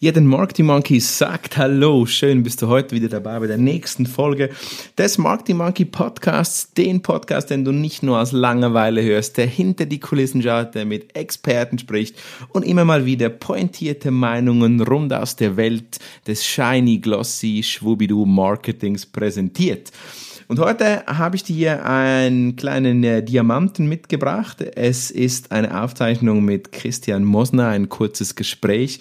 Ja, den Marketing Monkey sagt Hallo, schön bist du heute wieder dabei bei der nächsten Folge des Marketing Monkey Podcasts, den Podcast, den du nicht nur aus Langeweile hörst, der hinter die Kulissen schaut, der mit Experten spricht und immer mal wieder pointierte Meinungen rund aus der Welt des shiny, glossy, schwubidu Marketings präsentiert. Und heute habe ich dir einen kleinen äh, Diamanten mitgebracht. Es ist eine Aufzeichnung mit Christian Mosner, ein kurzes Gespräch.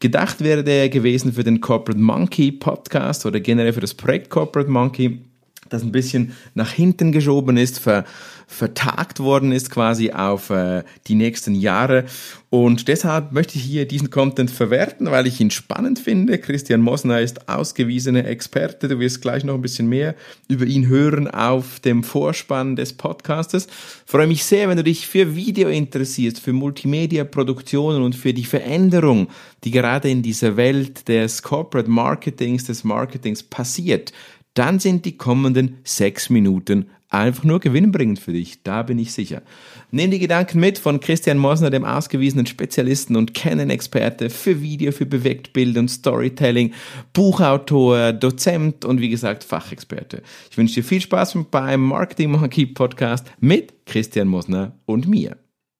Gedacht wäre der gewesen für den Corporate Monkey Podcast oder generell für das Projekt Corporate Monkey das ein bisschen nach hinten geschoben ist, ver, vertagt worden ist quasi auf äh, die nächsten Jahre. Und deshalb möchte ich hier diesen Content verwerten, weil ich ihn spannend finde. Christian Mosner ist ausgewiesener Experte. Du wirst gleich noch ein bisschen mehr über ihn hören auf dem Vorspann des Podcastes. Freue mich sehr, wenn du dich für Video interessierst, für Multimedia-Produktionen und für die Veränderung, die gerade in dieser Welt des Corporate Marketings, des Marketings passiert dann sind die kommenden sechs Minuten einfach nur gewinnbringend für dich. Da bin ich sicher. Nimm die Gedanken mit von Christian Mosner, dem ausgewiesenen Spezialisten und Canon-Experte für Video, für Bewegtbild und Storytelling, Buchautor, Dozent und wie gesagt Fachexperte. Ich wünsche dir viel Spaß beim Marketing Monkey Podcast mit Christian Mosner und mir.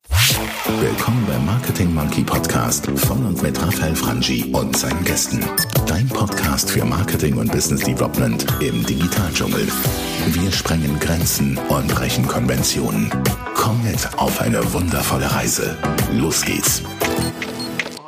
Willkommen beim Marketing Monkey Podcast von und mit Raphael Frangi und seinen Gästen. Dein Podcast für Marketing und Business Development im Digitaldschungel. Wir sprengen Grenzen und brechen Konventionen. Komm mit auf eine wundervolle Reise. Los geht's.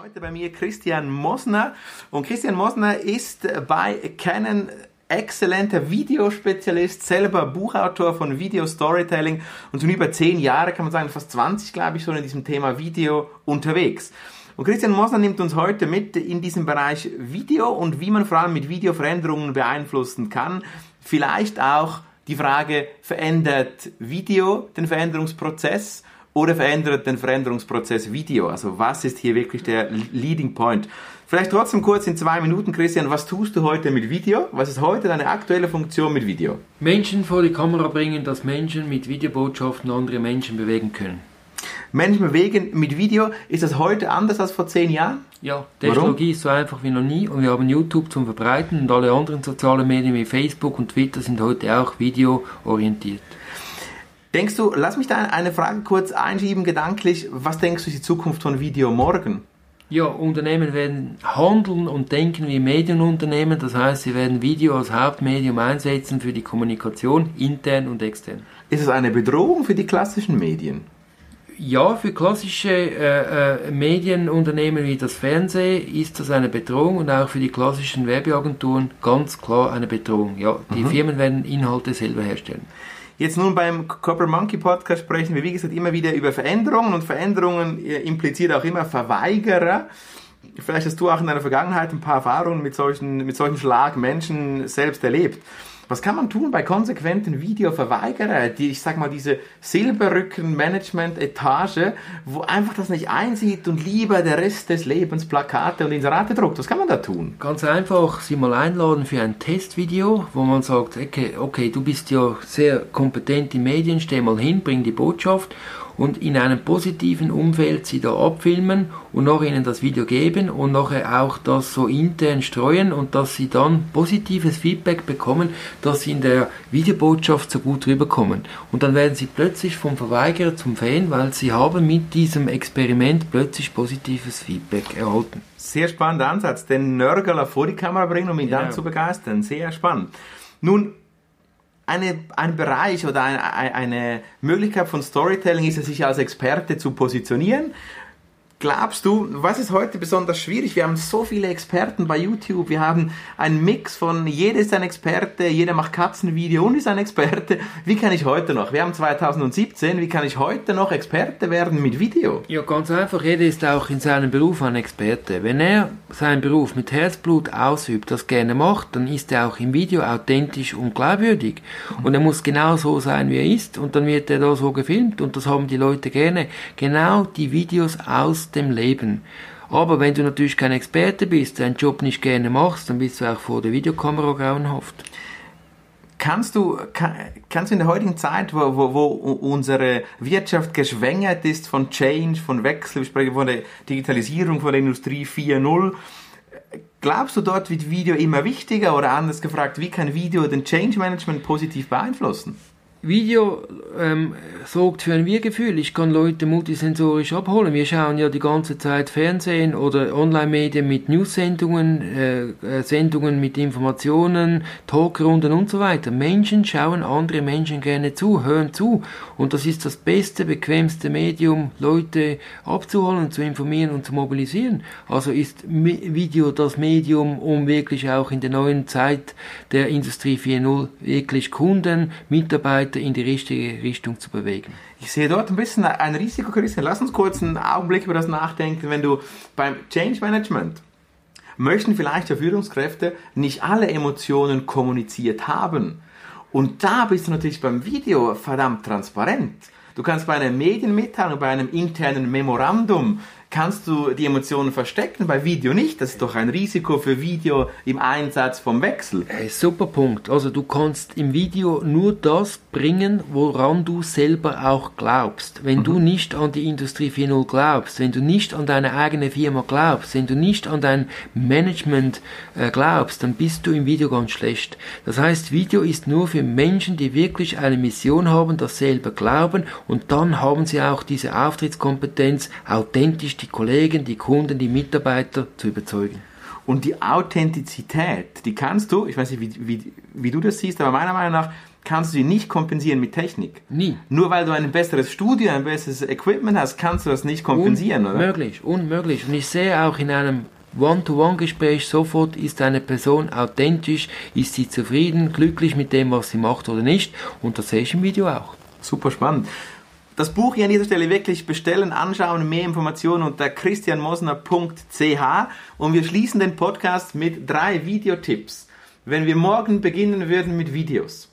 Heute bei mir Christian Mosner und Christian Mosner ist bei Canon exzellenter Videospezialist, selber Buchautor von Video Storytelling und schon über zehn Jahre, kann man sagen, fast 20, glaube ich, schon in diesem Thema Video unterwegs. Und Christian Mosner nimmt uns heute mit in diesem Bereich Video und wie man vor allem mit Video Veränderungen beeinflussen kann. Vielleicht auch die Frage, verändert Video den Veränderungsprozess oder verändert den Veränderungsprozess Video? Also was ist hier wirklich der Leading Point? Vielleicht trotzdem kurz in zwei Minuten, Christian, was tust du heute mit Video? Was ist heute deine aktuelle Funktion mit Video? Menschen vor die Kamera bringen, dass Menschen mit Videobotschaften andere Menschen bewegen können. Menschen bewegen mit Video, ist das heute anders als vor zehn Jahren? Ja, Technologie Warum? ist so einfach wie noch nie und wir haben YouTube zum Verbreiten und alle anderen sozialen Medien wie Facebook und Twitter sind heute auch videoorientiert. Denkst du, lass mich da eine Frage kurz einschieben, gedanklich, was denkst du ist die Zukunft von Video morgen? Ja, Unternehmen werden handeln und denken wie Medienunternehmen. Das heißt, sie werden Video als Hauptmedium einsetzen für die Kommunikation, intern und extern. Ist es eine Bedrohung für die klassischen Medien? Ja, für klassische äh, äh, Medienunternehmen wie das Fernsehen ist das eine Bedrohung und auch für die klassischen Werbeagenturen ganz klar eine Bedrohung. Ja, die mhm. Firmen werden Inhalte selber herstellen. Jetzt nun beim Corporate Monkey Podcast sprechen wir, wie gesagt, immer wieder über Veränderungen und Veränderungen äh, impliziert auch immer Verweigerer. Vielleicht hast du auch in deiner Vergangenheit ein paar Erfahrungen mit solchen, mit solchen Schlagmenschen selbst erlebt. Was kann man tun bei konsequenten Videoverweigerern, die, ich sag mal, diese Silberrücken-Management-Etage, wo einfach das nicht einsieht und lieber der Rest des Lebens Plakate und Inserate druckt? Was kann man da tun? Ganz einfach, sie mal einladen für ein Testvideo, wo man sagt, okay, okay, du bist ja sehr kompetent in Medien, steh mal hin, bring die Botschaft und in einem positiven Umfeld sie da abfilmen und noch ihnen das Video geben und nachher auch das so intern streuen und dass sie dann positives Feedback bekommen, dass sie in der Videobotschaft so gut rüberkommen. Und dann werden sie plötzlich vom Verweigerer zum Fan, weil sie haben mit diesem Experiment plötzlich positives Feedback erhalten. Sehr spannender Ansatz, den Nörgler vor die Kamera bringen, um ihn ja. dann zu begeistern. Sehr spannend. Nun, eine, ein Bereich oder eine, eine Möglichkeit von Storytelling ist es, sich als Experte zu positionieren glaubst du, was ist heute besonders schwierig? Wir haben so viele Experten bei YouTube. Wir haben einen Mix von jeder ist ein Experte, jeder macht Katzenvideo und ist ein Experte. Wie kann ich heute noch? Wir haben 2017. Wie kann ich heute noch Experte werden mit Video? Ja, ganz einfach. Jeder ist auch in seinem Beruf ein Experte. Wenn er seinen Beruf mit Herzblut ausübt, das gerne macht, dann ist er auch im Video authentisch und glaubwürdig. Und er muss genau so sein, wie er ist. Und dann wird er da so gefilmt. Und das haben die Leute gerne. Genau die Videos aus dem Leben. Aber wenn du natürlich kein Experte bist, deinen Job nicht gerne machst, dann bist du auch vor der Videokamera grauenhaft. Kannst du, kann, kannst du in der heutigen Zeit, wo, wo, wo unsere Wirtschaft geschwängert ist von Change, von Wechsel, wir sprechen von der Digitalisierung, von der Industrie 4.0, Glaubst du, dort wird Video immer wichtiger oder anders gefragt, wie kann Video den Change Management positiv beeinflussen? Video ähm, sorgt für ein Wir-Gefühl. Ich kann Leute multisensorisch abholen. Wir schauen ja die ganze Zeit Fernsehen oder Online-Medien mit News-Sendungen, äh, äh, Sendungen mit Informationen, Talkrunden und so weiter. Menschen schauen andere Menschen gerne zu, hören zu. Und das ist das beste, bequemste Medium, Leute abzuholen, zu informieren und zu mobilisieren. Also ist Video das Medium, um wirklich auch in der neuen Zeit der Industrie 4.0 wirklich Kunden, Mitarbeiter, Mitarbeiter in die richtige Richtung zu bewegen. Ich sehe dort ein bisschen ein Risiko, Christian. Lass uns kurz einen Augenblick über das nachdenken. Wenn du beim Change Management möchten vielleicht Führungskräfte nicht alle Emotionen kommuniziert haben. Und da bist du natürlich beim Video verdammt transparent. Du kannst bei einer Medienmitteilung, bei einem internen Memorandum kannst du die Emotionen verstecken, bei Video nicht. Das ist doch ein Risiko für Video im Einsatz vom Wechsel. Hey, super Punkt. Also du kannst im Video nur das bringen, woran du selber auch glaubst. Wenn mhm. du nicht an die Industrie 4.0 glaubst, wenn du nicht an deine eigene Firma glaubst, wenn du nicht an dein Management äh, glaubst, dann bist du im Video ganz schlecht. Das heißt, Video ist nur für Menschen, die wirklich eine Mission haben, das selber glauben und dann haben sie auch diese Auftrittskompetenz, authentisch die Kollegen, die Kunden, die Mitarbeiter zu überzeugen. Und die Authentizität, die kannst du, ich weiß nicht, wie, wie, wie du das siehst, aber meiner Meinung nach kannst du sie nicht kompensieren mit Technik. Nie. Nur weil du ein besseres Studio, ein besseres Equipment hast, kannst du das nicht kompensieren, unmöglich, oder? Unmöglich, unmöglich. Und ich sehe auch in einem One-to-One-Gespräch sofort, ist eine Person authentisch, ist sie zufrieden, glücklich mit dem, was sie macht oder nicht. Und das sehe ich im Video auch. Super spannend. Das Buch hier an dieser Stelle wirklich bestellen, anschauen, mehr Informationen unter christianmosner.ch und wir schließen den Podcast mit drei Videotipps. Wenn wir morgen beginnen würden mit Videos,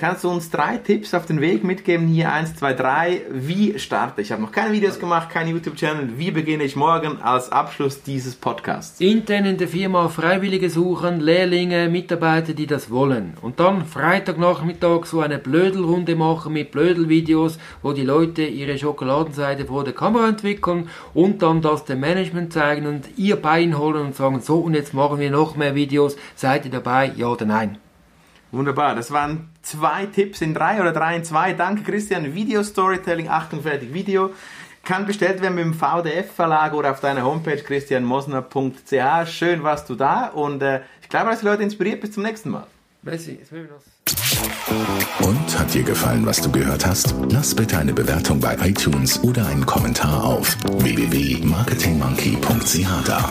Kannst du uns drei Tipps auf den Weg mitgeben? Hier eins, zwei, drei. Wie starte ich? Ich habe noch keine Videos gemacht, kein YouTube-Channel. Wie beginne ich morgen als Abschluss dieses Podcasts? Intern in der Firma Freiwillige suchen, Lehrlinge, Mitarbeiter, die das wollen. Und dann Freitagnachmittag so eine Blödelrunde machen mit Blödelvideos, wo die Leute ihre Schokoladenseite vor der Kamera entwickeln und dann das dem Management zeigen und ihr Bein holen und sagen, so und jetzt machen wir noch mehr Videos. Seid ihr dabei? Ja oder nein? Wunderbar, das waren zwei Tipps in drei oder drei in zwei. Danke Christian. Video Storytelling, Achtung, fertig, Video. Kann bestellt werden mit dem VDF-Verlag oder auf deiner Homepage christianmosner.ch. Schön warst du da und äh, ich glaube, dass die Leute inspiriert. Bis zum nächsten Mal. Merci, und hat dir gefallen, was du gehört hast? Lass bitte eine Bewertung bei iTunes oder einen Kommentar auf www.marketingmonkey.ch da.